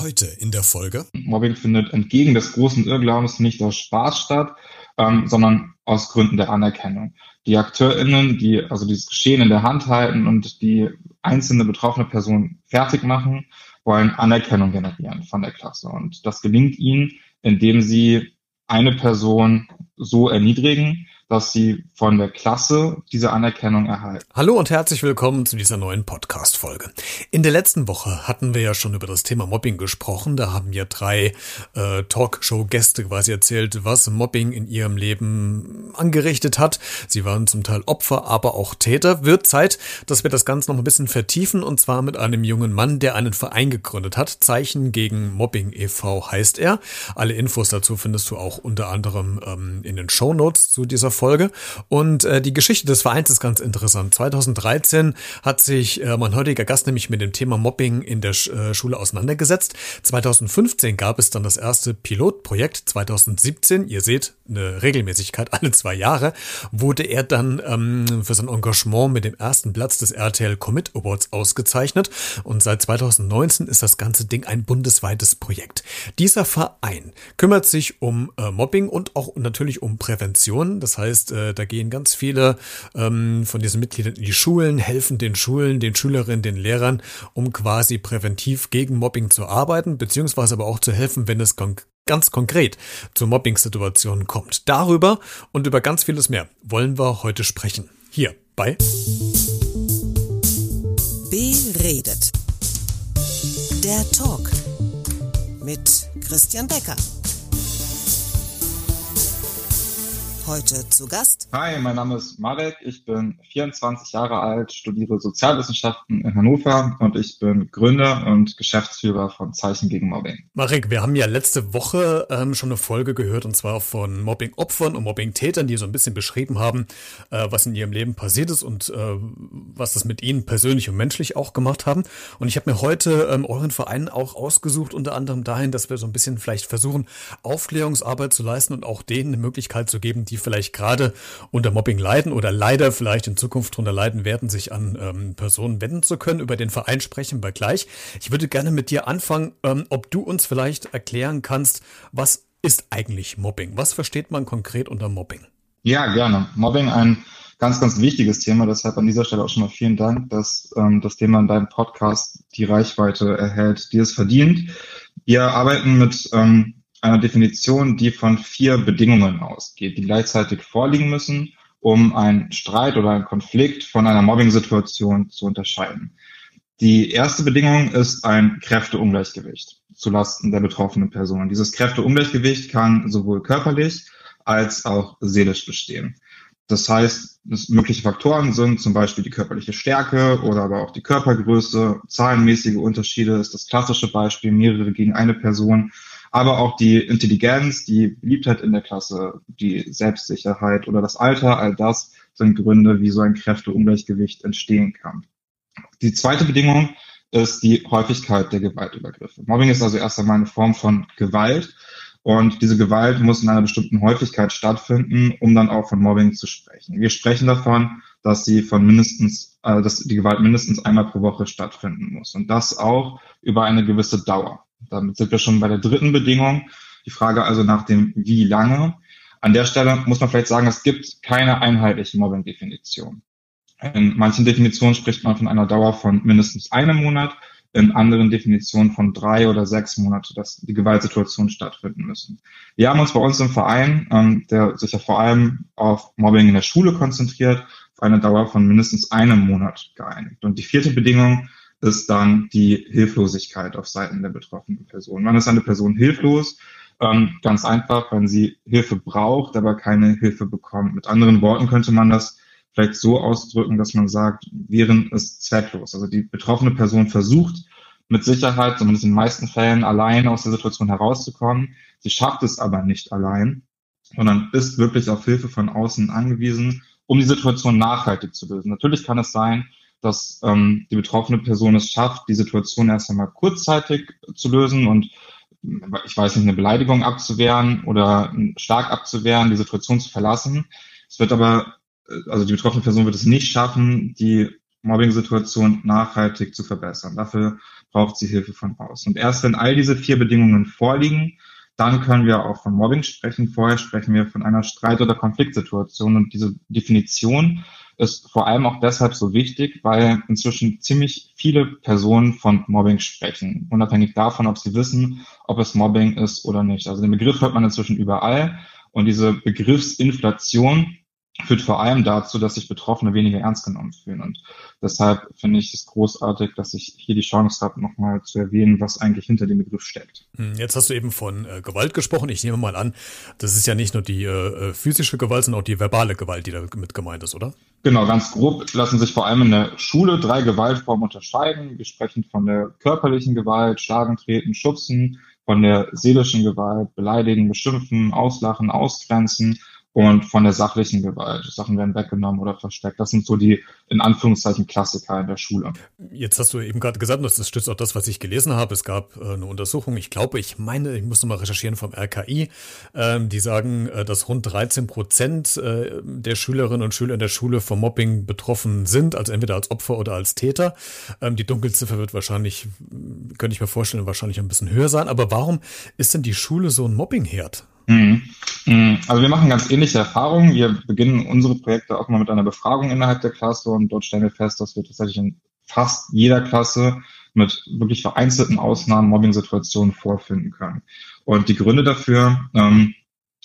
Heute in der Folge. Mobbing findet entgegen des großen Irrglaubens nicht aus Spaß statt, ähm, sondern aus Gründen der Anerkennung. Die AkteurInnen, die also dieses Geschehen in der Hand halten und die einzelne betroffene Person fertig machen, wollen Anerkennung generieren von der Klasse. Und das gelingt ihnen, indem sie eine Person so erniedrigen, dass sie von der Klasse diese Anerkennung erhalten. Hallo und herzlich willkommen zu dieser neuen Podcast-Folge. In der letzten Woche hatten wir ja schon über das Thema Mobbing gesprochen. Da haben ja drei äh, Talkshow-Gäste quasi erzählt, was Mobbing in ihrem Leben angerichtet hat. Sie waren zum Teil Opfer, aber auch Täter. Wird Zeit, dass wir das Ganze noch ein bisschen vertiefen und zwar mit einem jungen Mann, der einen Verein gegründet hat. Zeichen gegen Mobbing e.V. heißt er. Alle Infos dazu findest du auch unter anderem ähm, in den Show zu dieser Folge. Und äh, die Geschichte des Vereins ist ganz interessant. 2013 hat sich äh, mein heutiger Gast nämlich mit dem Thema Mobbing in der Sch äh, Schule auseinandergesetzt. 2015 gab es dann das erste Pilotprojekt. 2017, ihr seht, eine Regelmäßigkeit alle zwei Jahre, wurde er dann ähm, für sein Engagement mit dem ersten Platz des RTL Commit Awards ausgezeichnet. Und seit 2019 ist das ganze Ding ein bundesweites Projekt. Dieser Verein kümmert sich um äh, Mobbing und auch natürlich um Prävention. Das heißt, heißt, äh, da gehen ganz viele ähm, von diesen Mitgliedern in die Schulen, helfen den Schulen, den Schülerinnen, den Lehrern, um quasi präventiv gegen Mobbing zu arbeiten, beziehungsweise aber auch zu helfen, wenn es kon ganz konkret zu Mobbing-Situationen kommt. Darüber und über ganz vieles mehr wollen wir heute sprechen. Hier bei Beredet. Der Talk mit Christian Becker. Heute zu Gast. Hi, mein Name ist Marek. Ich bin 24 Jahre alt, studiere Sozialwissenschaften in Hannover und ich bin Gründer und Geschäftsführer von Zeichen gegen Mobbing. Marek, wir haben ja letzte Woche ähm, schon eine Folge gehört und zwar von Mobbing-Opfern und Mobbing-Tätern, die so ein bisschen beschrieben haben, äh, was in ihrem Leben passiert ist und äh, was das mit ihnen persönlich und menschlich auch gemacht haben. Und ich habe mir heute ähm, euren Verein auch ausgesucht, unter anderem dahin, dass wir so ein bisschen vielleicht versuchen, Aufklärungsarbeit zu leisten und auch denen eine Möglichkeit zu geben, die vielleicht gerade unter Mobbing leiden oder leider vielleicht in Zukunft darunter leiden werden, sich an ähm, Personen wenden zu können. Über den Verein sprechen wir gleich. Ich würde gerne mit dir anfangen, ähm, ob du uns vielleicht erklären kannst, was ist eigentlich Mobbing? Was versteht man konkret unter Mobbing? Ja, gerne. Mobbing ein ganz, ganz wichtiges Thema. Deshalb an dieser Stelle auch schon mal vielen Dank, dass ähm, das Thema in deinem Podcast die Reichweite erhält, die es verdient. Wir arbeiten mit ähm, einer Definition, die von vier Bedingungen ausgeht, die gleichzeitig vorliegen müssen, um einen Streit oder einen Konflikt von einer Mobbing-Situation zu unterscheiden. Die erste Bedingung ist ein Kräfteungleichgewicht zulasten der betroffenen Person. Dieses Kräfteungleichgewicht kann sowohl körperlich als auch seelisch bestehen. Das heißt, mögliche Faktoren sind zum Beispiel die körperliche Stärke oder aber auch die Körpergröße, zahlenmäßige Unterschiede ist das klassische Beispiel, mehrere gegen eine Person aber auch die Intelligenz, die Beliebtheit in der Klasse, die Selbstsicherheit oder das Alter, all das sind Gründe, wie so ein Kräfteungleichgewicht entstehen kann. Die zweite Bedingung ist die Häufigkeit der Gewaltübergriffe. Mobbing ist also erst einmal eine Form von Gewalt und diese Gewalt muss in einer bestimmten Häufigkeit stattfinden, um dann auch von Mobbing zu sprechen. Wir sprechen davon, dass sie von mindestens, äh, dass die Gewalt mindestens einmal pro Woche stattfinden muss und das auch über eine gewisse Dauer. Damit sind wir schon bei der dritten Bedingung. Die Frage also nach dem wie lange. An der Stelle muss man vielleicht sagen, es gibt keine einheitliche Mobbing-Definition. In manchen Definitionen spricht man von einer Dauer von mindestens einem Monat, in anderen Definitionen von drei oder sechs Monate, dass die Gewaltsituationen stattfinden müssen. Wir haben uns bei uns im Verein, ähm, der sich ja vor allem auf Mobbing in der Schule konzentriert, auf eine Dauer von mindestens einem Monat geeinigt. Und die vierte Bedingung ist dann die Hilflosigkeit auf Seiten der betroffenen Person. Wann ist eine Person hilflos? Ähm, ganz einfach, wenn sie Hilfe braucht, aber keine Hilfe bekommt. Mit anderen Worten könnte man das vielleicht so ausdrücken, dass man sagt, Viren ist zwecklos. Also die betroffene Person versucht mit Sicherheit, zumindest in den meisten Fällen, allein aus der Situation herauszukommen. Sie schafft es aber nicht allein, sondern ist wirklich auf Hilfe von außen angewiesen, um die Situation nachhaltig zu lösen. Natürlich kann es sein, dass ähm, die betroffene Person es schafft, die Situation erst einmal kurzzeitig zu lösen und ich weiß nicht, eine Beleidigung abzuwehren oder stark abzuwehren, die Situation zu verlassen. Es wird aber, also die betroffene Person wird es nicht schaffen, die Mobbing-Situation nachhaltig zu verbessern. Dafür braucht sie Hilfe von außen. Und erst wenn all diese vier Bedingungen vorliegen, dann können wir auch von Mobbing sprechen. Vorher sprechen wir von einer Streit- oder Konfliktsituation. Und diese Definition ist vor allem auch deshalb so wichtig, weil inzwischen ziemlich viele Personen von Mobbing sprechen, unabhängig davon, ob sie wissen, ob es Mobbing ist oder nicht. Also den Begriff hört man inzwischen überall. Und diese Begriffsinflation führt vor allem dazu, dass sich Betroffene weniger ernst genommen fühlen. Und deshalb finde ich es großartig, dass ich hier die Chance habe, nochmal zu erwähnen, was eigentlich hinter dem Begriff steckt. Hm, jetzt hast du eben von äh, Gewalt gesprochen. Ich nehme mal an, das ist ja nicht nur die äh, physische Gewalt, sondern auch die verbale Gewalt, die damit gemeint ist, oder? Genau, ganz grob lassen sich vor allem in der Schule drei Gewaltformen unterscheiden. Wir sprechen von der körperlichen Gewalt, Schlagen, Treten, Schubsen, von der seelischen Gewalt, Beleidigen, Beschimpfen, Auslachen, Ausgrenzen und von der sachlichen Gewalt. Sachen werden weggenommen oder versteckt. Das sind so die, in Anführungszeichen, Klassiker in der Schule. Jetzt hast du eben gerade gesagt, das stützt auch das, was ich gelesen habe. Es gab äh, eine Untersuchung, ich glaube, ich meine, ich muss nochmal recherchieren vom RKI, ähm, die sagen, äh, dass rund 13 Prozent äh, der Schülerinnen und Schüler in der Schule vom Mobbing betroffen sind, also entweder als Opfer oder als Täter. Ähm, die Dunkelziffer wird wahrscheinlich, könnte ich mir vorstellen, wahrscheinlich ein bisschen höher sein. Aber warum ist denn die Schule so ein Mobbingherd? Mhm. Mhm. Also wir machen ganz ähnliche Erfahrungen. Wir beginnen unsere Projekte auch mal mit einer Befragung innerhalb der Klasse und dort stellen wir fest, dass wir tatsächlich in fast jeder Klasse mit wirklich vereinzelten Ausnahmen Mobbing-Situationen vorfinden können. Und die Gründe dafür ähm,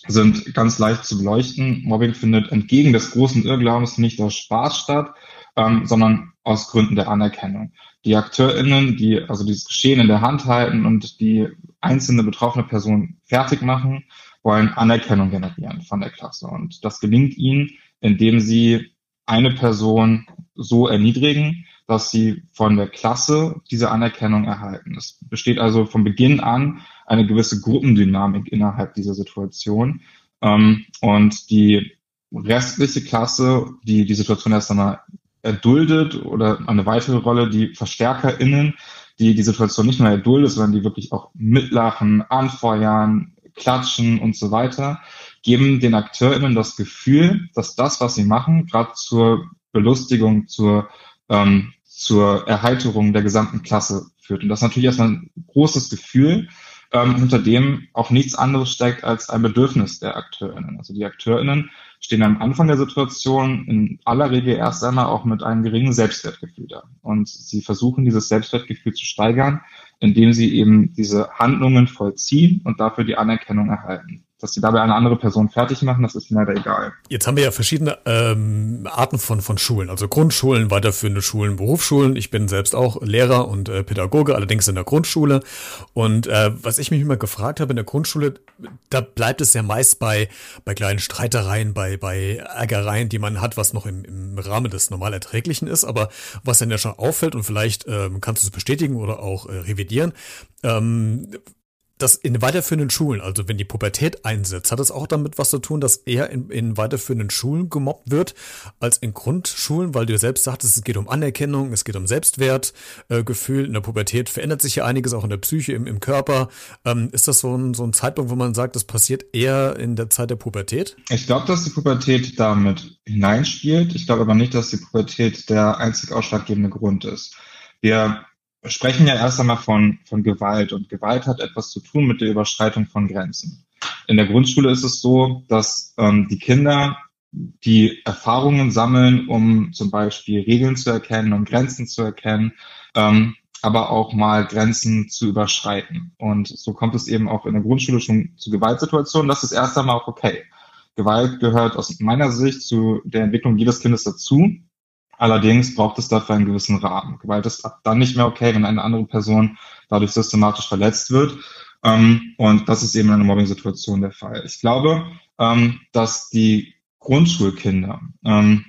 sind ganz leicht zu beleuchten. Mobbing findet entgegen des großen Irrglaubens nicht aus Spaß statt, ähm, sondern aus Gründen der Anerkennung. Die AkteurInnen, die also dieses Geschehen in der Hand halten und die einzelne betroffene Person fertig machen, wollen Anerkennung generieren von der Klasse. Und das gelingt ihnen, indem sie eine Person so erniedrigen, dass sie von der Klasse diese Anerkennung erhalten. Es besteht also von Beginn an eine gewisse Gruppendynamik innerhalb dieser Situation. Ähm, und die restliche Klasse, die die Situation erst einmal erduldet oder eine weitere Rolle, die VerstärkerInnen, die die Situation nicht nur erduldet, sondern die wirklich auch mitlachen, anfeuern, klatschen und so weiter, geben den AkteurInnen das Gefühl, dass das, was sie machen, gerade zur Belustigung, zur, ähm, zur Erheiterung der gesamten Klasse führt. Und das ist natürlich erstmal ein großes Gefühl, ähm, hinter dem auch nichts anderes steckt als ein Bedürfnis der AkteurInnen. Also die AkteurInnen stehen am Anfang der Situation in aller Regel erst einmal auch mit einem geringen Selbstwertgefühl da. Und sie versuchen, dieses Selbstwertgefühl zu steigern, indem sie eben diese Handlungen vollziehen und dafür die Anerkennung erhalten. Dass sie dabei eine andere Person fertig machen, das ist leider egal. Jetzt haben wir ja verschiedene ähm, Arten von, von Schulen, also Grundschulen, weiterführende Schulen, Berufsschulen. Ich bin selbst auch Lehrer und äh, Pädagoge, allerdings in der Grundschule. Und äh, was ich mich immer gefragt habe in der Grundschule, da bleibt es ja meist bei, bei kleinen Streitereien, bei, bei Ärgereien, die man hat, was noch im, im Rahmen des normal Erträglichen ist. Aber was dann ja schon auffällt und vielleicht ähm, kannst du es bestätigen oder auch äh, revidieren, ähm, das in weiterführenden Schulen, also wenn die Pubertät einsetzt, hat es auch damit was zu tun, dass eher in, in weiterführenden Schulen gemobbt wird als in Grundschulen, weil du selbst sagtest, es geht um Anerkennung, es geht um Selbstwertgefühl. Äh, in der Pubertät verändert sich ja einiges auch in der Psyche, im, im Körper. Ähm, ist das so ein, so ein Zeitpunkt, wo man sagt, das passiert eher in der Zeit der Pubertät? Ich glaube, dass die Pubertät damit hineinspielt. Ich glaube aber nicht, dass die Pubertät der einzig ausschlaggebende Grund ist. Wir wir sprechen ja erst einmal von, von Gewalt und Gewalt hat etwas zu tun mit der Überschreitung von Grenzen. In der Grundschule ist es so, dass ähm, die Kinder die Erfahrungen sammeln, um zum Beispiel Regeln zu erkennen, um Grenzen zu erkennen, ähm, aber auch mal Grenzen zu überschreiten. Und so kommt es eben auch in der Grundschule schon zu Gewaltsituationen. Das ist erst einmal auch okay. Gewalt gehört aus meiner Sicht zu der Entwicklung jedes Kindes dazu. Allerdings braucht es dafür einen gewissen Rahmen. Gewalt ist dann nicht mehr okay, wenn eine andere Person dadurch systematisch verletzt wird. Ähm, und das ist eben in einer Mobbing-Situation der Fall. Ich glaube, ähm, dass die Grundschulkinder ähm,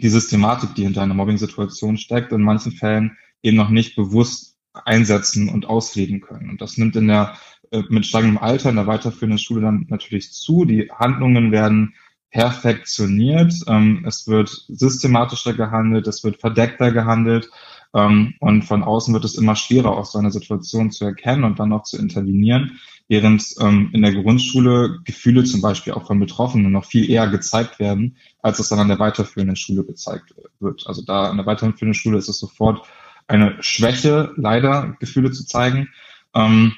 die Systematik, die hinter einer Mobbing-Situation steckt, in manchen Fällen eben noch nicht bewusst einsetzen und ausleben können. Und das nimmt in der äh, mit steigendem Alter in der weiterführenden Schule dann natürlich zu. Die Handlungen werden perfektioniert. Ähm, es wird systematischer gehandelt, es wird verdeckter gehandelt. Ähm, und von außen wird es immer schwerer, aus so einer Situation zu erkennen und dann auch zu intervenieren, während ähm, in der Grundschule Gefühle zum Beispiel auch von Betroffenen noch viel eher gezeigt werden, als es dann an der weiterführenden Schule gezeigt wird. Also da an der weiterführenden Schule ist es sofort eine Schwäche, leider Gefühle zu zeigen. Ähm,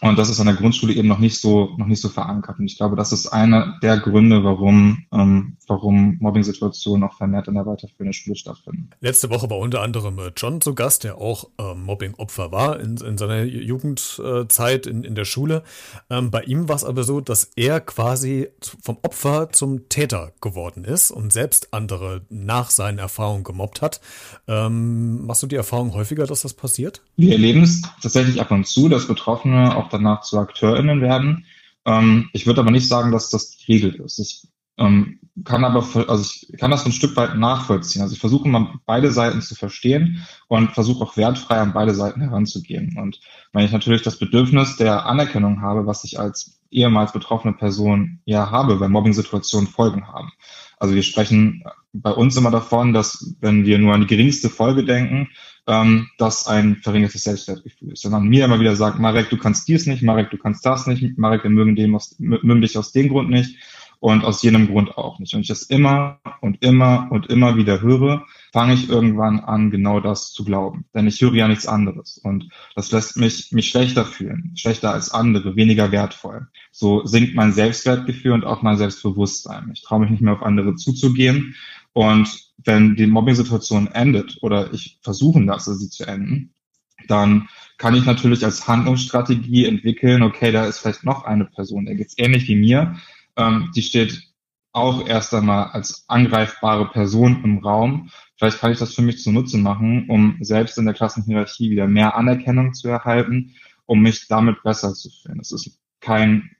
und das ist an der Grundschule eben noch nicht so, noch nicht so verankert. Und ich glaube, das ist einer der Gründe, warum, ähm, warum Mobbing-Situationen auch vermehrt in der weiterführenden Schule stattfinden. Letzte Woche war unter anderem äh, John zu Gast, der auch ähm, Mobbing-Opfer war in, in seiner Jugendzeit in, in der Schule. Ähm, bei ihm war es aber so, dass er quasi vom Opfer zum Täter geworden ist und selbst andere nach seinen Erfahrungen gemobbt hat. Ähm, machst du die Erfahrung häufiger, dass das passiert? Wir erleben es tatsächlich ab und zu, dass Betroffene auch danach zu AkteurInnen werden. Ähm, ich würde aber nicht sagen, dass das die Regel ist. Ich ähm, kann aber, also ich kann das ein Stück weit nachvollziehen. Also ich versuche mal beide Seiten zu verstehen und versuche auch wertfrei an beide Seiten heranzugehen. Und wenn ich natürlich das Bedürfnis der Anerkennung habe, was ich als ehemals betroffene Person ja habe, weil Mobbing-Situationen Folgen haben. Also wir sprechen bei uns immer davon, dass wenn wir nur an die geringste Folge denken, ähm, das ein verringertes Selbstwertgefühl ist. Wenn man mir immer wieder sagt, Marek, du kannst dies nicht, Marek, du kannst das nicht, Marek, wir mögen, dem aus, mögen dich aus dem Grund nicht und aus jenem Grund auch nicht. Und ich das immer und immer und immer wieder höre, fange ich irgendwann an, genau das zu glauben. Denn ich höre ja nichts anderes. Und das lässt mich, mich schlechter fühlen, schlechter als andere, weniger wertvoll. So sinkt mein Selbstwertgefühl und auch mein Selbstbewusstsein. Ich traue mich nicht mehr auf andere zuzugehen. Und wenn die Mobbing-Situation endet oder ich versuchen lasse, sie zu enden, dann kann ich natürlich als Handlungsstrategie entwickeln, okay, da ist vielleicht noch eine Person, der geht's ähnlich wie mir, ähm, die steht auch erst einmal als angreifbare Person im Raum. Vielleicht kann ich das für mich zunutze machen, um selbst in der Klassenhierarchie wieder mehr Anerkennung zu erhalten, um mich damit besser zu fühlen. Es ist kein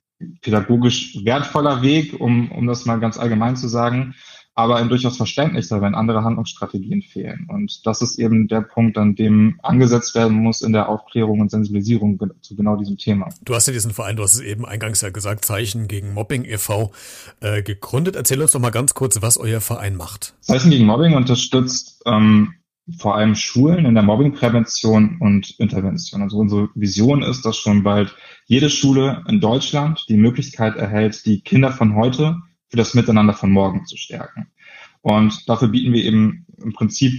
pädagogisch wertvoller Weg, um, um das mal ganz allgemein zu sagen, aber ein durchaus verständlicher, wenn andere Handlungsstrategien fehlen. Und das ist eben der Punkt, an dem angesetzt werden muss in der Aufklärung und Sensibilisierung zu genau diesem Thema. Du hast ja diesen Verein, du hast es eben eingangs ja gesagt, Zeichen gegen Mobbing e.V. Äh, gegründet. Erzähl uns doch mal ganz kurz, was euer Verein macht. Zeichen gegen Mobbing unterstützt ähm, vor allem Schulen in der Mobbingprävention und Intervention. Also unsere Vision ist, dass schon bald jede Schule in Deutschland die Möglichkeit erhält, die Kinder von heute für das Miteinander von morgen zu stärken. Und dafür bieten wir eben im Prinzip,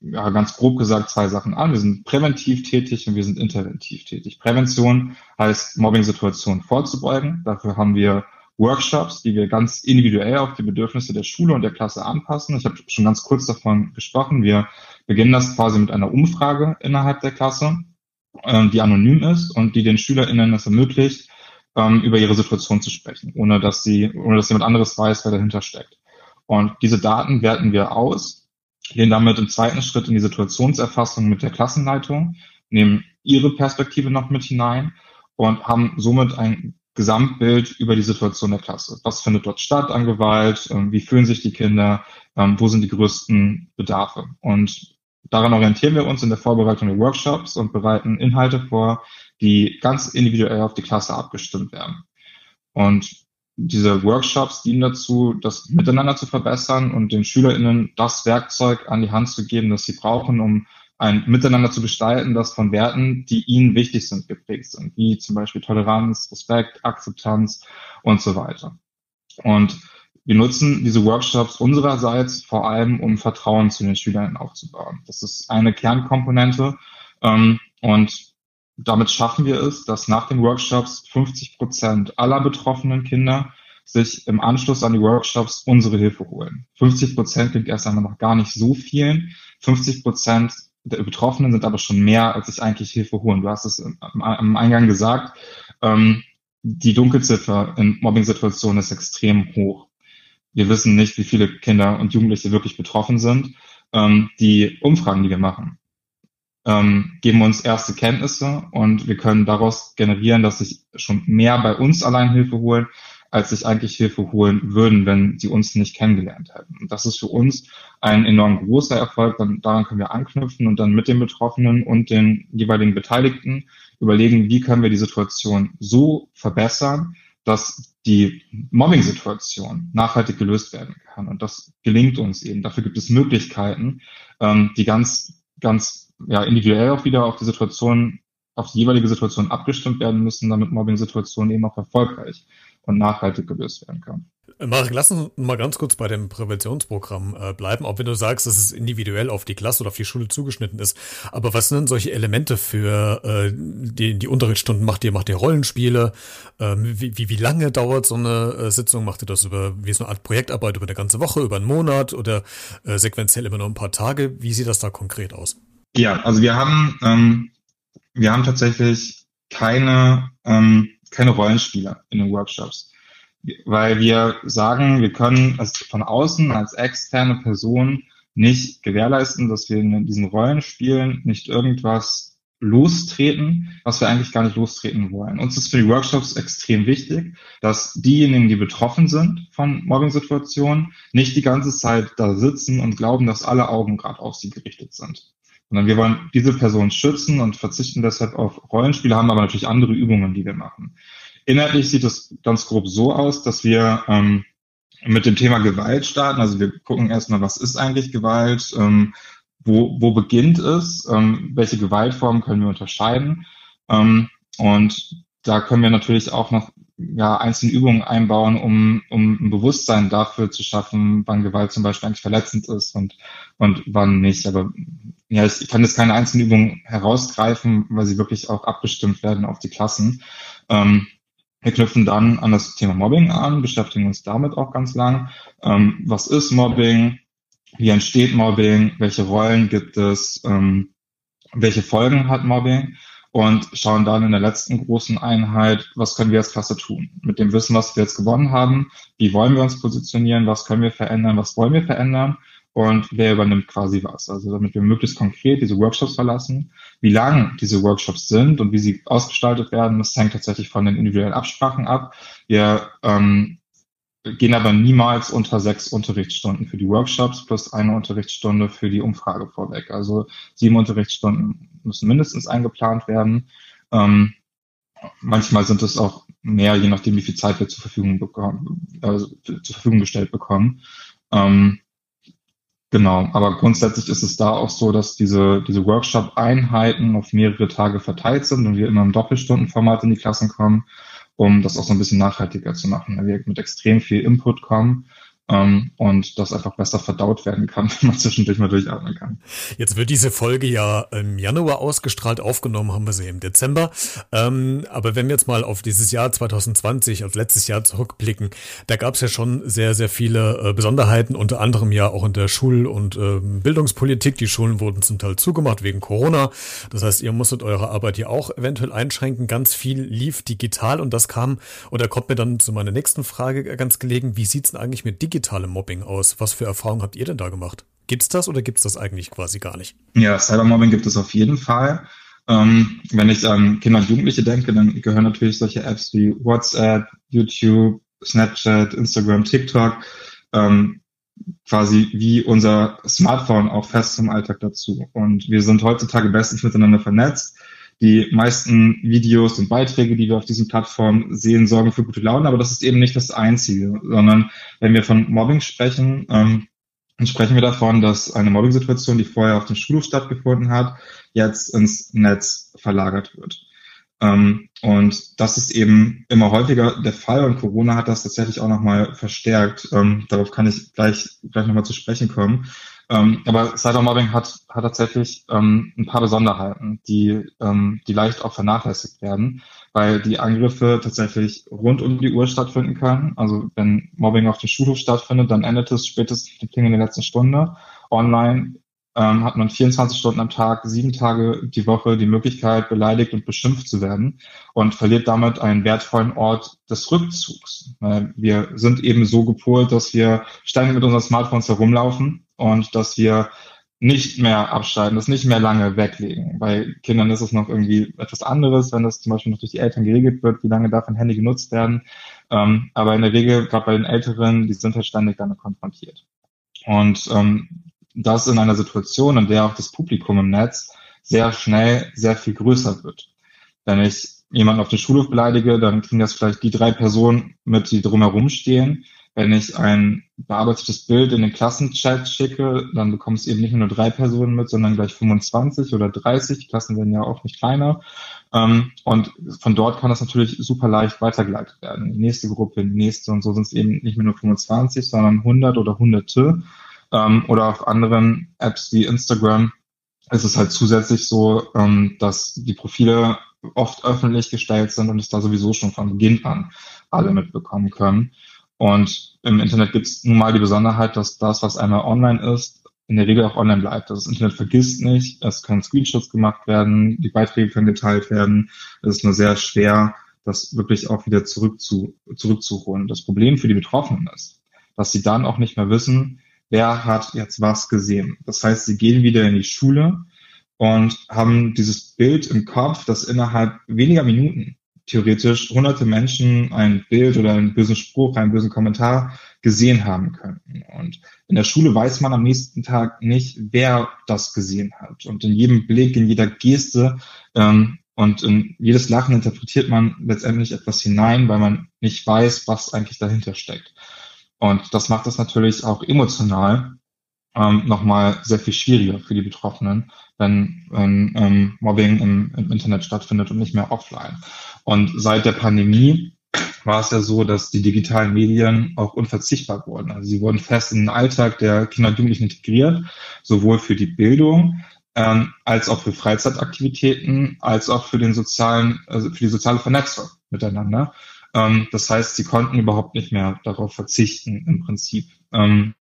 ja, ganz grob gesagt, zwei Sachen an. Wir sind präventiv tätig und wir sind interventiv tätig. Prävention heißt, Mobbing-Situationen vorzubeugen. Dafür haben wir Workshops, die wir ganz individuell auf die Bedürfnisse der Schule und der Klasse anpassen. Ich habe schon ganz kurz davon gesprochen. Wir beginnen das quasi mit einer Umfrage innerhalb der Klasse, äh, die anonym ist und die den SchülerInnen es ermöglicht, ähm, über ihre Situation zu sprechen, ohne dass sie, ohne dass jemand anderes weiß, wer dahinter steckt. Und diese Daten werten wir aus, gehen damit im zweiten Schritt in die Situationserfassung mit der Klassenleitung, nehmen ihre Perspektive noch mit hinein und haben somit ein Gesamtbild über die Situation der Klasse. Was findet dort statt an Gewalt? Ähm, wie fühlen sich die Kinder? Ähm, wo sind die größten Bedarfe? Und daran orientieren wir uns in der Vorbereitung der Workshops und bereiten Inhalte vor, die ganz individuell auf die Klasse abgestimmt werden. Und diese Workshops dienen dazu, das Miteinander zu verbessern und den SchülerInnen das Werkzeug an die Hand zu geben, das sie brauchen, um ein Miteinander zu gestalten, das von Werten, die ihnen wichtig sind, geprägt sind, wie zum Beispiel Toleranz, Respekt, Akzeptanz und so weiter. Und wir nutzen diese Workshops unsererseits vor allem, um Vertrauen zu den Schülern aufzubauen. Das ist eine Kernkomponente. Ähm, und damit schaffen wir es, dass nach den Workshops 50 Prozent aller betroffenen Kinder sich im Anschluss an die Workshops unsere Hilfe holen. 50 Prozent klingt erst einmal noch gar nicht so vielen. 50 Prozent der Betroffenen sind aber schon mehr, als sich eigentlich Hilfe holen. Du hast es am Eingang gesagt, ähm, die Dunkelziffer in Mobbing-Situationen ist extrem hoch. Wir wissen nicht, wie viele Kinder und Jugendliche wirklich betroffen sind. Ähm, die Umfragen, die wir machen, ähm, geben uns erste Kenntnisse und wir können daraus generieren, dass sich schon mehr bei uns allein Hilfe holen, als sich eigentlich Hilfe holen würden, wenn sie uns nicht kennengelernt hätten. Und das ist für uns ein enorm großer Erfolg. Dann, daran können wir anknüpfen und dann mit den Betroffenen und den jeweiligen Beteiligten überlegen, wie können wir die Situation so verbessern, dass die Mobbing-Situation nachhaltig gelöst werden kann. Und das gelingt uns eben. Dafür gibt es Möglichkeiten, ähm, die ganz, ganz ja individuell auch wieder auf die Situation, auf die jeweilige Situation abgestimmt werden müssen, damit Mobbing-Situationen eben auch erfolgreich und nachhaltig gelöst werden kann. Marek, lass uns mal ganz kurz bei dem Präventionsprogramm äh, bleiben, auch wenn du sagst, dass es individuell auf die Klasse oder auf die Schule zugeschnitten ist. Aber was sind denn solche Elemente für äh, die, die Unterrichtsstunden? Macht ihr, macht ihr Rollenspiele? Ähm, wie, wie, wie lange dauert so eine äh, Sitzung? Macht ihr das über, wie so eine Art Projektarbeit über eine ganze Woche, über einen Monat oder äh, sequenziell immer nur ein paar Tage? Wie sieht das da konkret aus? Ja, also wir haben, ähm, wir haben tatsächlich keine, ähm, keine Rollenspiele in den Workshops weil wir sagen, wir können es von außen als externe Person nicht gewährleisten, dass wir in diesen Rollenspielen nicht irgendwas lostreten, was wir eigentlich gar nicht lostreten wollen. Uns ist für die Workshops extrem wichtig, dass diejenigen, die betroffen sind von Mobbing-Situationen, nicht die ganze Zeit da sitzen und glauben, dass alle Augen gerade auf sie gerichtet sind. Sondern wir wollen diese Person schützen und verzichten deshalb auf Rollenspiele, haben aber natürlich andere Übungen, die wir machen. Inhaltlich sieht es ganz grob so aus, dass wir ähm, mit dem Thema Gewalt starten. Also wir gucken erstmal, was ist eigentlich Gewalt, ähm, wo, wo beginnt es, ähm, welche Gewaltformen können wir unterscheiden. Ähm, und da können wir natürlich auch noch ja, einzelne Übungen einbauen, um, um ein Bewusstsein dafür zu schaffen, wann Gewalt zum Beispiel eigentlich verletzend ist und, und wann nicht. Aber ja, ich kann jetzt keine einzelnen Übungen herausgreifen, weil sie wirklich auch abgestimmt werden auf die Klassen. Ähm, wir knüpfen dann an das Thema Mobbing an, beschäftigen uns damit auch ganz lang. Ähm, was ist Mobbing? Wie entsteht Mobbing? Welche Rollen gibt es? Ähm, welche Folgen hat Mobbing? Und schauen dann in der letzten großen Einheit, was können wir als Klasse tun? Mit dem Wissen, was wir jetzt gewonnen haben, wie wollen wir uns positionieren? Was können wir verändern? Was wollen wir verändern? und wer übernimmt quasi was. Also damit wir möglichst konkret diese Workshops verlassen. Wie lang diese Workshops sind und wie sie ausgestaltet werden, das hängt tatsächlich von den individuellen Absprachen ab. Wir ähm, gehen aber niemals unter sechs Unterrichtsstunden für die Workshops plus eine Unterrichtsstunde für die Umfrage vorweg. Also sieben Unterrichtsstunden müssen mindestens eingeplant werden. Ähm, manchmal sind es auch mehr, je nachdem, wie viel Zeit wir zur Verfügung bekommen, also zur Verfügung gestellt bekommen. Ähm, Genau, aber grundsätzlich ist es da auch so, dass diese, diese Workshop-Einheiten auf mehrere Tage verteilt sind und wir immer im Doppelstundenformat in die Klassen kommen, um das auch so ein bisschen nachhaltiger zu machen. Weil wir mit extrem viel Input kommen ähm, und das einfach besser verdaut werden kann, wenn man zwischendurch mal durchatmen kann. Jetzt wird diese Folge ja im Januar ausgestrahlt, aufgenommen haben wir sie im Dezember. Ähm, aber wenn wir jetzt mal auf dieses Jahr 2020, als letztes Jahr zurückblicken, da gab es ja schon sehr, sehr viele äh, Besonderheiten, unter anderem ja auch in der Schul- und äh, Bildungspolitik. Die Schulen wurden zum Teil zugemacht wegen Corona. Das heißt, ihr musstet eure Arbeit hier auch eventuell einschränken. Ganz viel lief digital und das kam, oder kommt mir dann zu meiner nächsten Frage ganz gelegen, wie sieht's denn eigentlich mit digital digitale Mobbing aus? Was für Erfahrungen habt ihr denn da gemacht? Gibt's das oder gibt's das eigentlich quasi gar nicht? Ja, Cybermobbing gibt es auf jeden Fall. Ähm, wenn ich an Kinder und Jugendliche denke, dann gehören natürlich solche Apps wie WhatsApp, YouTube, Snapchat, Instagram, TikTok ähm, quasi wie unser Smartphone auch fest zum Alltag dazu. Und wir sind heutzutage bestens miteinander vernetzt. Die meisten Videos und Beiträge, die wir auf diesen Plattformen sehen, sorgen für gute Laune, aber das ist eben nicht das Einzige, sondern wenn wir von Mobbing sprechen, ähm, dann sprechen wir davon, dass eine Mobbing-Situation, die vorher auf dem Schulhof stattgefunden hat, jetzt ins Netz verlagert wird. Ähm, und das ist eben immer häufiger der Fall und Corona hat das tatsächlich auch nochmal verstärkt. Ähm, darauf kann ich gleich, gleich nochmal zu sprechen kommen. Ähm, aber Cybermobbing hat, hat tatsächlich ähm, ein paar Besonderheiten, die, ähm, die leicht auch vernachlässigt werden, weil die Angriffe tatsächlich rund um die Uhr stattfinden können. Also wenn Mobbing auf dem Schulhof stattfindet, dann endet es spätestens mit dem in der letzten Stunde. Online ähm, hat man 24 Stunden am Tag, sieben Tage die Woche die Möglichkeit, beleidigt und beschimpft zu werden und verliert damit einen wertvollen Ort des Rückzugs. Wir sind eben so gepolt, dass wir ständig mit unseren Smartphones herumlaufen und dass wir nicht mehr abschalten, das nicht mehr lange weglegen. Bei Kindern ist es noch irgendwie etwas anderes, wenn das zum Beispiel noch durch die Eltern geregelt wird, wie lange darf ein Handy genutzt werden. Ähm, aber in der Regel, gerade bei den Älteren, die sind halt ständig damit konfrontiert. Und ähm, das in einer Situation, in der auch das Publikum im Netz sehr schnell sehr viel größer wird. Wenn ich jemanden auf dem Schulhof beleidige, dann kriegen das vielleicht die drei Personen mit, die drumherum stehen. wenn ich ein bearbeitetes Bild in den Klassenchat schicke, dann bekommen es eben nicht nur drei Personen mit, sondern gleich 25 oder 30. Die Klassen werden ja auch nicht kleiner. Ähm, und von dort kann das natürlich super leicht weitergeleitet werden. Die nächste Gruppe, die nächste und so sind es eben nicht mehr nur 25, sondern 100 oder Hunderte. Ähm, oder auf anderen Apps wie Instagram ist es halt zusätzlich so, ähm, dass die Profile oft öffentlich gestellt sind und es da sowieso schon von Beginn an alle mitbekommen können. Und im Internet gibt es nun mal die Besonderheit, dass das, was einmal online ist, in der Regel auch online bleibt. Das Internet vergisst nicht, es können Screenshots gemacht werden, die Beiträge können geteilt werden. Es ist nur sehr schwer, das wirklich auch wieder zurück zu, zurückzuholen. Das Problem für die Betroffenen ist, dass sie dann auch nicht mehr wissen, wer hat jetzt was gesehen. Das heißt, sie gehen wieder in die Schule und haben dieses Bild im Kopf, das innerhalb weniger Minuten theoretisch hunderte Menschen ein Bild oder einen bösen Spruch, einen bösen Kommentar gesehen haben könnten. Und in der Schule weiß man am nächsten Tag nicht, wer das gesehen hat. Und in jedem Blick, in jeder Geste ähm, und in jedes Lachen interpretiert man letztendlich etwas hinein, weil man nicht weiß, was eigentlich dahinter steckt. Und das macht es natürlich auch emotional ähm, nochmal sehr viel schwieriger für die Betroffenen, wenn, wenn ähm, Mobbing im, im Internet stattfindet und nicht mehr offline. Und seit der Pandemie war es ja so, dass die digitalen Medien auch unverzichtbar wurden. Also sie wurden fest in den Alltag der Kinder und Jugendlichen integriert, sowohl für die Bildung ähm, als auch für Freizeitaktivitäten, als auch für den sozialen, also für die soziale Vernetzung miteinander. Ähm, das heißt, sie konnten überhaupt nicht mehr darauf verzichten im Prinzip. Ähm,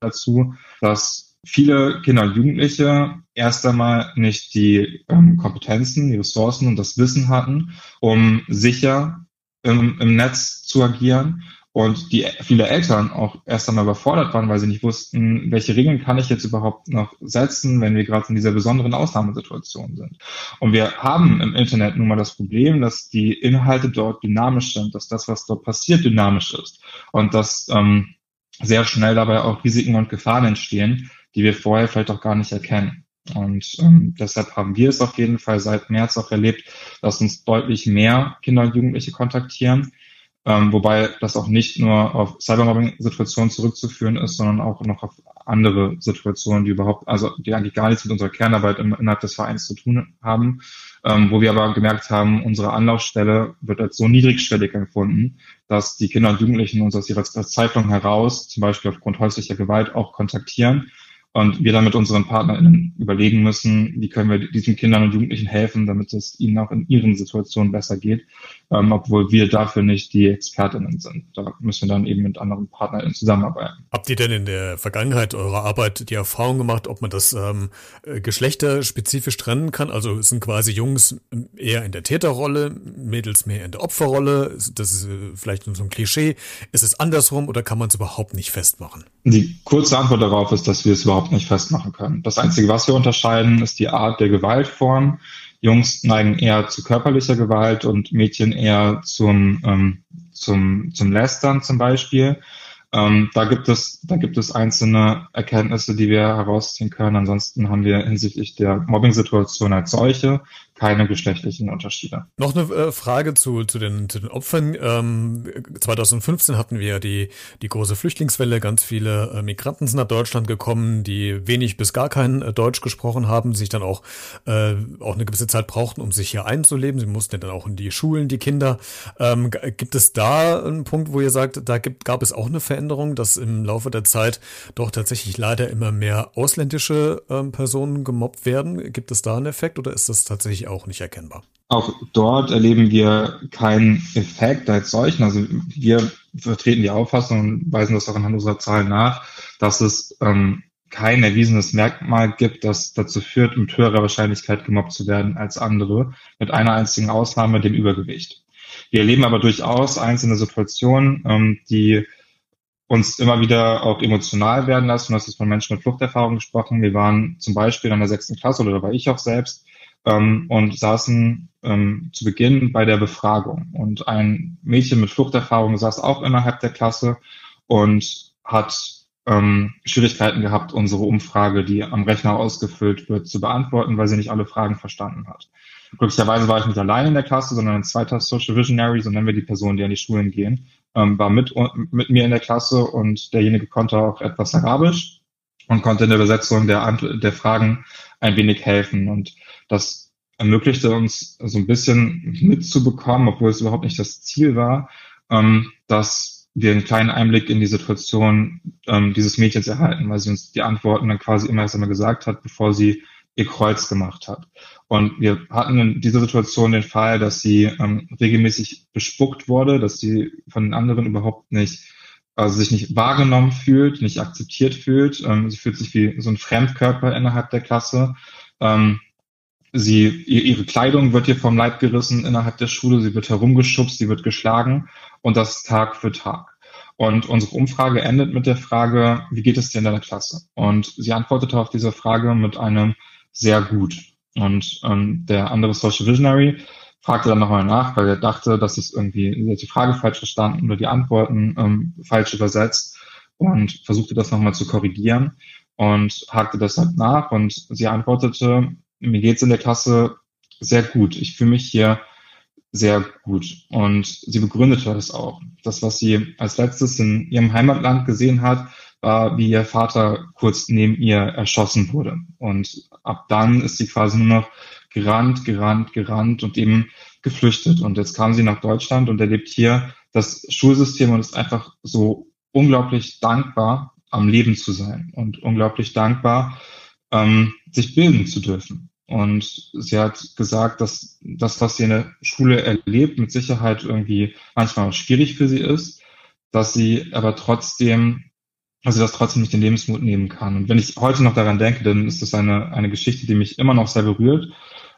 dazu, dass viele Kinder und Jugendliche erst einmal nicht die ähm, Kompetenzen, die Ressourcen und das Wissen hatten, um sicher im, im Netz zu agieren und die viele Eltern auch erst einmal überfordert waren, weil sie nicht wussten, welche Regeln kann ich jetzt überhaupt noch setzen, wenn wir gerade in dieser besonderen Ausnahmesituation sind. Und wir haben im Internet nun mal das Problem, dass die Inhalte dort dynamisch sind, dass das, was dort passiert, dynamisch ist und dass ähm, sehr schnell dabei auch Risiken und Gefahren entstehen, die wir vorher vielleicht auch gar nicht erkennen. Und ähm, deshalb haben wir es auf jeden Fall seit März auch erlebt, dass uns deutlich mehr Kinder und Jugendliche kontaktieren, ähm, wobei das auch nicht nur auf Cybermobbing-Situationen zurückzuführen ist, sondern auch noch auf andere Situationen, die überhaupt, also die eigentlich gar nichts mit unserer Kernarbeit innerhalb des Vereins zu tun haben, ähm, wo wir aber gemerkt haben, unsere Anlaufstelle wird als so niedrigschwellig empfunden, dass die Kinder und Jugendlichen uns aus ihrer Verzweiflung heraus, zum Beispiel aufgrund häuslicher Gewalt, auch kontaktieren und wir dann mit unseren PartnerInnen überlegen müssen, wie können wir diesen Kindern und Jugendlichen helfen, damit es ihnen auch in ihren Situationen besser geht, ähm, obwohl wir dafür nicht die ExpertInnen sind. Da müssen wir dann eben mit anderen PartnerInnen zusammenarbeiten. Habt ihr denn in der Vergangenheit eurer Arbeit die Erfahrung gemacht, ob man das ähm, äh, geschlechterspezifisch trennen kann? Also sind quasi Jungs eher in der Täterrolle, Mädels mehr in der Opferrolle? Das ist äh, vielleicht nur so ein Klischee. Ist es andersrum oder kann man es überhaupt nicht festmachen? Die kurze Antwort darauf ist, dass wir es überhaupt nicht festmachen können. Das Einzige, was wir unterscheiden, ist die Art der Gewaltform. Jungs neigen eher zu körperlicher Gewalt und Mädchen eher zum, ähm, zum, zum Lästern zum Beispiel. Ähm, da gibt es, da gibt es einzelne Erkenntnisse, die wir herausziehen können. Ansonsten haben wir hinsichtlich der Mobbing-Situation als solche keine geschlechtlichen Unterschiede. Noch eine äh, Frage zu, zu, den, zu den Opfern. Ähm, 2015 hatten wir die, die große Flüchtlingswelle. Ganz viele äh, Migranten sind nach Deutschland gekommen, die wenig bis gar kein äh, Deutsch gesprochen haben, sich dann auch, äh, auch eine gewisse Zeit brauchten, um sich hier einzuleben. Sie mussten dann auch in die Schulen, die Kinder. Ähm, gibt es da einen Punkt, wo ihr sagt, da gibt, gab es auch eine Veränderung, dass im Laufe der Zeit doch tatsächlich leider immer mehr ausländische ähm, Personen gemobbt werden? Gibt es da einen Effekt oder ist das tatsächlich auch nicht erkennbar. Auch dort erleben wir keinen Effekt als solchen. Also wir vertreten die Auffassung und weisen das auch anhand unserer Zahlen nach, dass es ähm, kein erwiesenes Merkmal gibt, das dazu führt, mit höherer Wahrscheinlichkeit gemobbt zu werden als andere, mit einer einzigen Ausnahme, dem Übergewicht. Wir erleben aber durchaus einzelne Situationen, ähm, die uns immer wieder auch emotional werden lassen. Du hast jetzt von Menschen mit Fluchterfahrung gesprochen. Wir waren zum Beispiel in der sechsten Klasse, oder da war ich auch selbst, ähm, und saßen ähm, zu Beginn bei der Befragung. Und ein Mädchen mit Fluchterfahrung saß auch innerhalb der Klasse und hat ähm, Schwierigkeiten gehabt, unsere Umfrage, die am Rechner ausgefüllt wird, zu beantworten, weil sie nicht alle Fragen verstanden hat. Glücklicherweise war ich nicht allein in der Klasse, sondern ein zweiter Social Visionary, so nennen wir die Personen, die an die Schulen gehen, ähm, war mit, mit mir in der Klasse und derjenige konnte auch etwas Arabisch und konnte in der Übersetzung der, der Fragen ein wenig helfen. Und das ermöglichte uns so ein bisschen mitzubekommen, obwohl es überhaupt nicht das Ziel war, ähm, dass wir einen kleinen Einblick in die Situation ähm, dieses Mädchens erhalten, weil sie uns die Antworten dann quasi immer erst einmal gesagt hat, bevor sie ihr Kreuz gemacht hat. Und wir hatten in dieser Situation den Fall, dass sie ähm, regelmäßig bespuckt wurde, dass sie von den anderen überhaupt nicht, also sich nicht wahrgenommen fühlt, nicht akzeptiert fühlt. Ähm, sie fühlt sich wie so ein Fremdkörper innerhalb der Klasse. Ähm, sie, ihre Kleidung wird ihr vom Leib gerissen innerhalb der Schule, sie wird herumgeschubst, sie wird geschlagen und das Tag für Tag. Und unsere Umfrage endet mit der Frage, wie geht es dir in deiner Klasse? Und sie antwortete auf diese Frage mit einem sehr gut. Und ähm, der andere Social Visionary fragte dann nochmal nach, weil er dachte, dass es irgendwie die Frage falsch verstanden oder die Antworten ähm, falsch übersetzt und versuchte das nochmal zu korrigieren und hakte deshalb nach und sie antwortete, mir geht's in der Klasse sehr gut. Ich fühle mich hier sehr gut. Und sie begründete das auch. Das, was sie als letztes in ihrem Heimatland gesehen hat, war, wie ihr Vater kurz neben ihr erschossen wurde. Und ab dann ist sie quasi nur noch gerannt, gerannt, gerannt und eben geflüchtet. Und jetzt kam sie nach Deutschland und erlebt hier das Schulsystem und ist einfach so unglaublich dankbar, am Leben zu sein und unglaublich dankbar, ähm, sich bilden zu dürfen. Und sie hat gesagt, dass das, was sie in der Schule erlebt, mit Sicherheit irgendwie manchmal schwierig für sie ist, dass sie aber trotzdem also das trotzdem nicht den Lebensmut nehmen kann. Und wenn ich heute noch daran denke, dann ist das eine, eine Geschichte, die mich immer noch sehr berührt.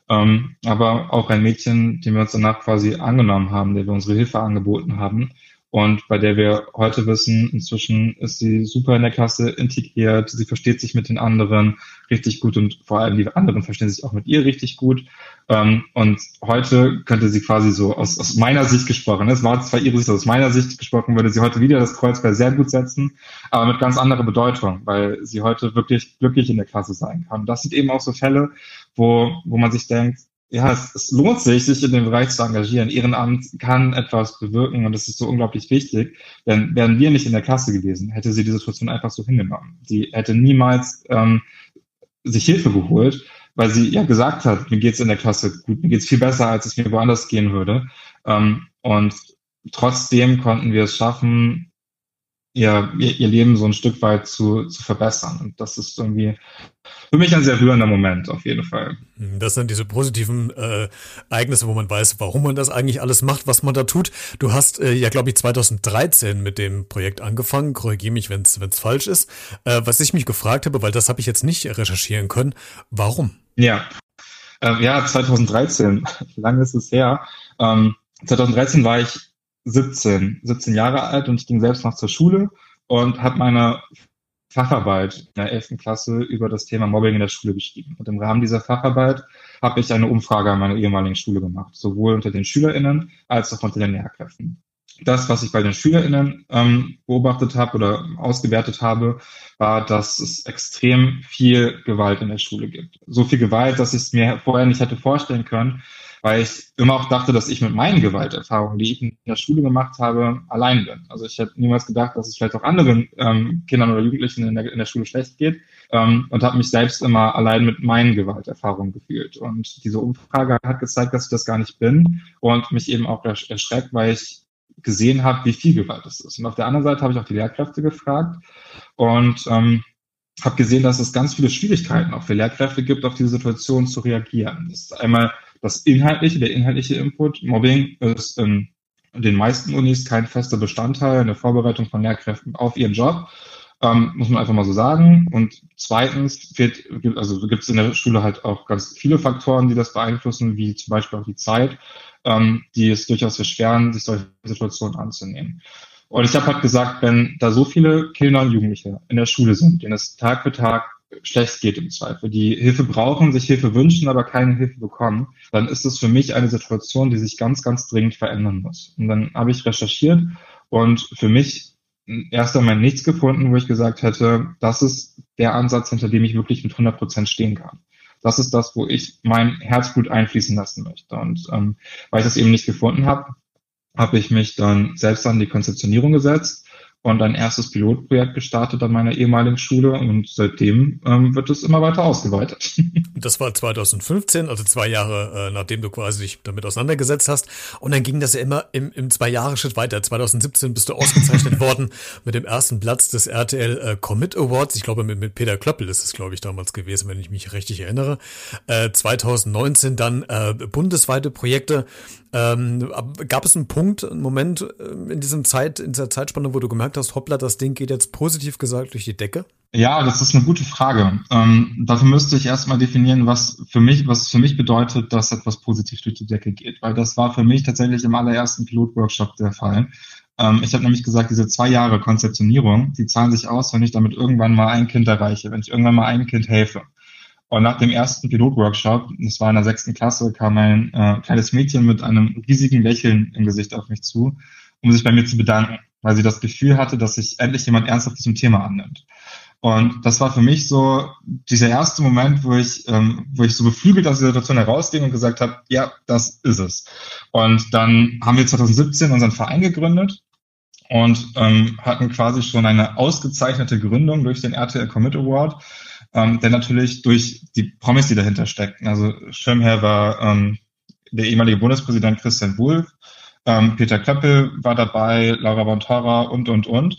Ähm, aber auch ein Mädchen, dem wir uns danach quasi angenommen haben, der wir unsere Hilfe angeboten haben und bei der wir heute wissen, inzwischen ist sie super in der Klasse integriert, sie versteht sich mit den anderen richtig gut und vor allem die anderen verstehen sich auch mit ihr richtig gut. Ähm, und heute könnte sie quasi so aus, aus meiner Sicht gesprochen, es war zwar ihre Sicht, aus meiner Sicht gesprochen, würde sie heute wieder das Kreuzfeuer sehr gut setzen, aber mit ganz anderer Bedeutung, weil sie heute wirklich glücklich in der Klasse sein kann. Das sind eben auch so Fälle, wo, wo man sich denkt, ja, es, es lohnt sich, sich in dem Bereich zu engagieren. Ehrenamt kann etwas bewirken und das ist so unglaublich wichtig. Denn wären wir nicht in der Klasse gewesen, hätte sie die Situation einfach so hingenommen. Sie hätte niemals ähm, sich Hilfe geholt, weil sie ja gesagt hat, mir geht's in der Klasse gut, mir geht's viel besser, als es mir woanders gehen würde. Ähm, und trotzdem konnten wir es schaffen, ihr, ihr Leben so ein Stück weit zu, zu verbessern. Und das ist irgendwie für mich ein sehr rührender Moment, auf jeden Fall. Das sind diese positiven äh, Ereignisse, wo man weiß, warum man das eigentlich alles macht, was man da tut. Du hast äh, ja, glaube ich, 2013 mit dem Projekt angefangen. Korrigiere mich, wenn es falsch ist. Äh, was ich mich gefragt habe, weil das habe ich jetzt nicht recherchieren können, warum? Ja, äh, ja, 2013, wie lange ist es her? Ähm, 2013 war ich 17, 17 Jahre alt und ich ging selbst noch zur Schule und habe meine Facharbeit in der 11. Klasse über das Thema Mobbing in der Schule geschrieben. Und im Rahmen dieser Facharbeit habe ich eine Umfrage an meiner ehemaligen Schule gemacht, sowohl unter den SchülerInnen als auch unter den Lehrkräften. Das, was ich bei den SchülerInnen ähm, beobachtet habe oder ausgewertet habe, war, dass es extrem viel Gewalt in der Schule gibt. So viel Gewalt, dass ich es mir vorher nicht hätte vorstellen können, weil ich immer auch dachte, dass ich mit meinen Gewalterfahrungen, die ich in der Schule gemacht habe, allein bin. Also ich hätte niemals gedacht, dass es vielleicht auch anderen ähm, Kindern oder Jugendlichen in der, in der Schule schlecht geht ähm, und habe mich selbst immer allein mit meinen Gewalterfahrungen gefühlt. Und diese Umfrage hat gezeigt, dass ich das gar nicht bin und mich eben auch erschreckt, weil ich gesehen habe, wie viel Gewalt es ist. Und auf der anderen Seite habe ich auch die Lehrkräfte gefragt und ähm, habe gesehen, dass es ganz viele Schwierigkeiten auch für Lehrkräfte gibt, auf diese Situation zu reagieren. Das ist einmal das inhaltliche, der inhaltliche Input. Mobbing ist in den meisten Unis kein fester Bestandteil in der Vorbereitung von Lehrkräften auf ihren Job. Ähm, muss man einfach mal so sagen. Und zweitens wird, also gibt es in der Schule halt auch ganz viele Faktoren, die das beeinflussen, wie zum Beispiel auch die Zeit, ähm, die es durchaus erschweren, sich solche Situationen anzunehmen. Und ich habe halt gesagt, wenn da so viele Kinder und Jugendliche in der Schule sind, denen es Tag für Tag schlecht geht im Zweifel, die Hilfe brauchen, sich Hilfe wünschen, aber keine Hilfe bekommen, dann ist es für mich eine Situation, die sich ganz, ganz dringend verändern muss. Und dann habe ich recherchiert und für mich erst einmal nichts gefunden, wo ich gesagt hätte, das ist der Ansatz, hinter dem ich wirklich mit 100 Prozent stehen kann. Das ist das, wo ich mein Herzblut einfließen lassen möchte. Und ähm, weil ich das eben nicht gefunden habe, habe ich mich dann selbst an die Konzeptionierung gesetzt und ein erstes Pilotprojekt gestartet an meiner ehemaligen Schule und seitdem ähm, wird es immer weiter ausgeweitet. Das war 2015, also zwei Jahre, äh, nachdem du quasi dich damit auseinandergesetzt hast. Und dann ging das ja immer im, im Zwei-Jahre-Schritt weiter. 2017 bist du ausgezeichnet worden mit dem ersten Platz des RTL äh, Commit Awards. Ich glaube, mit, mit Peter Klöppel ist es, glaube ich, damals gewesen, wenn ich mich richtig erinnere. Äh, 2019 dann äh, bundesweite Projekte. Ähm, gab es einen Punkt, einen Moment äh, in diesem Zeit, in dieser Zeitspanne, wo du gemerkt hast, hoppla, das Ding geht jetzt positiv gesagt durch die Decke? Ja, das ist eine gute Frage. Ähm, dafür müsste ich erstmal definieren, was für mich, was für mich bedeutet, dass etwas positiv durch die Decke geht, weil das war für mich tatsächlich im allerersten Pilotworkshop der Fall. Ähm, ich habe nämlich gesagt, diese zwei Jahre Konzeptionierung, die zahlen sich aus, wenn ich damit irgendwann mal ein Kind erreiche, wenn ich irgendwann mal einem Kind helfe. Und nach dem ersten Pilotworkshop, das war in der sechsten Klasse, kam ein äh, kleines Mädchen mit einem riesigen Lächeln im Gesicht auf mich zu, um sich bei mir zu bedanken, weil sie das Gefühl hatte, dass sich endlich jemand ernsthaft diesem Thema annimmt. Und das war für mich so dieser erste Moment, wo ich, ähm, wo ich so beflügelt aus der Situation herausging und gesagt habe, ja, das ist es. Und dann haben wir 2017 unseren Verein gegründet und ähm, hatten quasi schon eine ausgezeichnete Gründung durch den RTL Commit Award ähm, der natürlich durch die Promis, die dahinter steckten. Also Schirmherr war ähm, der ehemalige Bundespräsident Christian Wulff, ähm, Peter Klöppel war dabei, Laura Bontora und, und, und.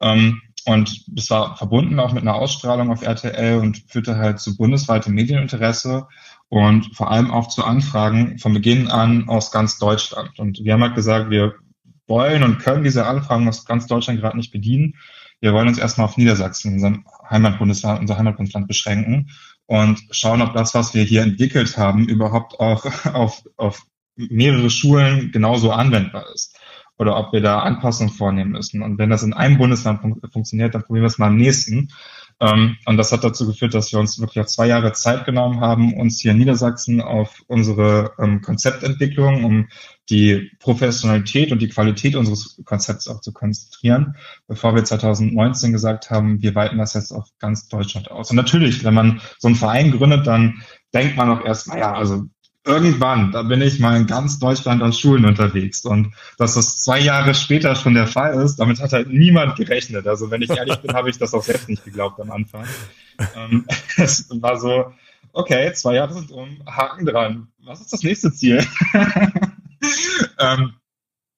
Ähm, und das war verbunden auch mit einer Ausstrahlung auf RTL und führte halt zu bundesweitem Medieninteresse und vor allem auch zu Anfragen von Beginn an aus ganz Deutschland. Und wir haben halt gesagt, wir wollen und können diese Anfragen aus ganz Deutschland gerade nicht bedienen. Wir wollen uns erstmal auf Niedersachsen, unserem Heimatbundesland, unser Heimatbundesland beschränken und schauen, ob das, was wir hier entwickelt haben, überhaupt auch auf, auf mehrere Schulen genauso anwendbar ist. Oder ob wir da Anpassungen vornehmen müssen. Und wenn das in einem Bundesland fun funktioniert, dann probieren wir es mal im nächsten. Ähm, und das hat dazu geführt, dass wir uns wirklich zwei Jahre Zeit genommen haben, uns hier in Niedersachsen auf unsere ähm, Konzeptentwicklung, um die Professionalität und die Qualität unseres Konzepts auch zu konzentrieren, bevor wir 2019 gesagt haben, wir weiten das jetzt auf ganz Deutschland aus. Und natürlich, wenn man so einen Verein gründet, dann denkt man auch erst, naja, also irgendwann, da bin ich mal in ganz Deutschland an Schulen unterwegs. Und dass das zwei Jahre später schon der Fall ist, damit hat halt niemand gerechnet. Also wenn ich ehrlich bin, habe ich das auch selbst nicht geglaubt am Anfang. Ähm, es war so, okay, zwei Jahre sind um, Haken dran. Was ist das nächste Ziel? ähm,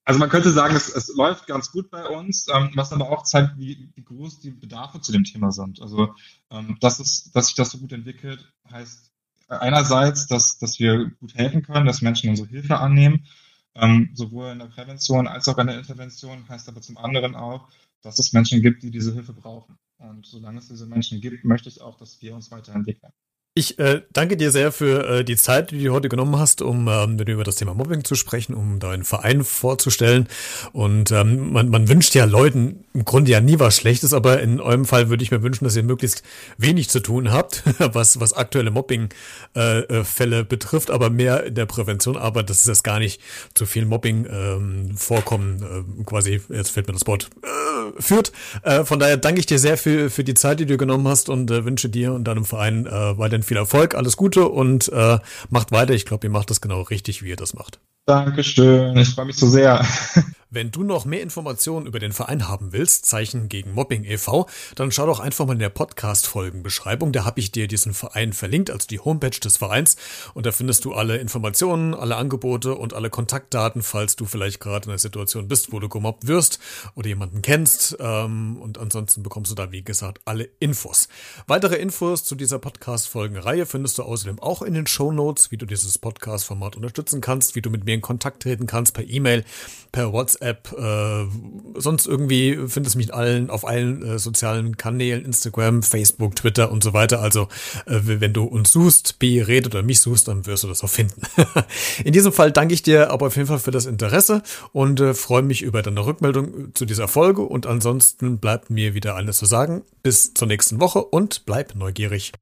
also man könnte sagen, es, es läuft ganz gut bei uns, ähm, was aber auch zeigt, wie, wie, groß die Bedarfe zu dem Thema sind. Also ähm, dass, es, dass sich das so gut entwickelt, heißt einerseits, dass, dass wir gut helfen können, dass Menschen unsere Hilfe annehmen, ähm, sowohl in der Prävention als auch in der Intervention, heißt aber zum anderen auch, dass es Menschen gibt, die diese Hilfe brauchen. Und solange es diese Menschen gibt, möchte ich auch, dass wir uns weiterentwickeln. Ich äh, danke dir sehr für äh, die Zeit, die du heute genommen hast, um ähm, über das Thema Mobbing zu sprechen, um deinen Verein vorzustellen. Und ähm, man, man wünscht ja Leuten im Grunde ja nie was Schlechtes, aber in eurem Fall würde ich mir wünschen, dass ihr möglichst wenig zu tun habt, was, was aktuelle Mobbing-Fälle äh, betrifft, aber mehr in der Prävention arbeitet, dass es gar nicht zu viel Mobbing ähm, vorkommen, äh, quasi, jetzt fällt mir das Wort, äh, führt. Äh, von daher danke ich dir sehr für, für die Zeit, die du genommen hast und äh, wünsche dir und deinem Verein äh, weiterhin weiterhin viel Erfolg, alles Gute und äh, macht weiter. Ich glaube, ihr macht das genau richtig, wie ihr das macht. Dankeschön, ich freue mich so sehr. Wenn du noch mehr Informationen über den Verein haben willst, Zeichen gegen Mobbing e.V., dann schau doch einfach mal in der Podcast-Folgenbeschreibung. Da habe ich dir diesen Verein verlinkt, also die Homepage des Vereins. Und da findest du alle Informationen, alle Angebote und alle Kontaktdaten, falls du vielleicht gerade in einer Situation bist, wo du gemobbt wirst oder jemanden kennst. Ähm, und ansonsten bekommst du da, wie gesagt, alle Infos. Weitere Infos zu dieser Podcast-Folgenreihe findest du außerdem auch in den Show Notes, wie du dieses Podcast-Format unterstützen kannst, wie du mit mir in Kontakt treten kannst per E-Mail, per WhatsApp WhatsApp, äh, sonst irgendwie findest du mich allen, auf allen äh, sozialen Kanälen, Instagram, Facebook, Twitter und so weiter. Also äh, wenn du uns suchst, B redet oder mich suchst, dann wirst du das auch finden. In diesem Fall danke ich dir aber auf jeden Fall für das Interesse und äh, freue mich über deine Rückmeldung zu dieser Folge und ansonsten bleibt mir wieder alles zu sagen. Bis zur nächsten Woche und bleib neugierig.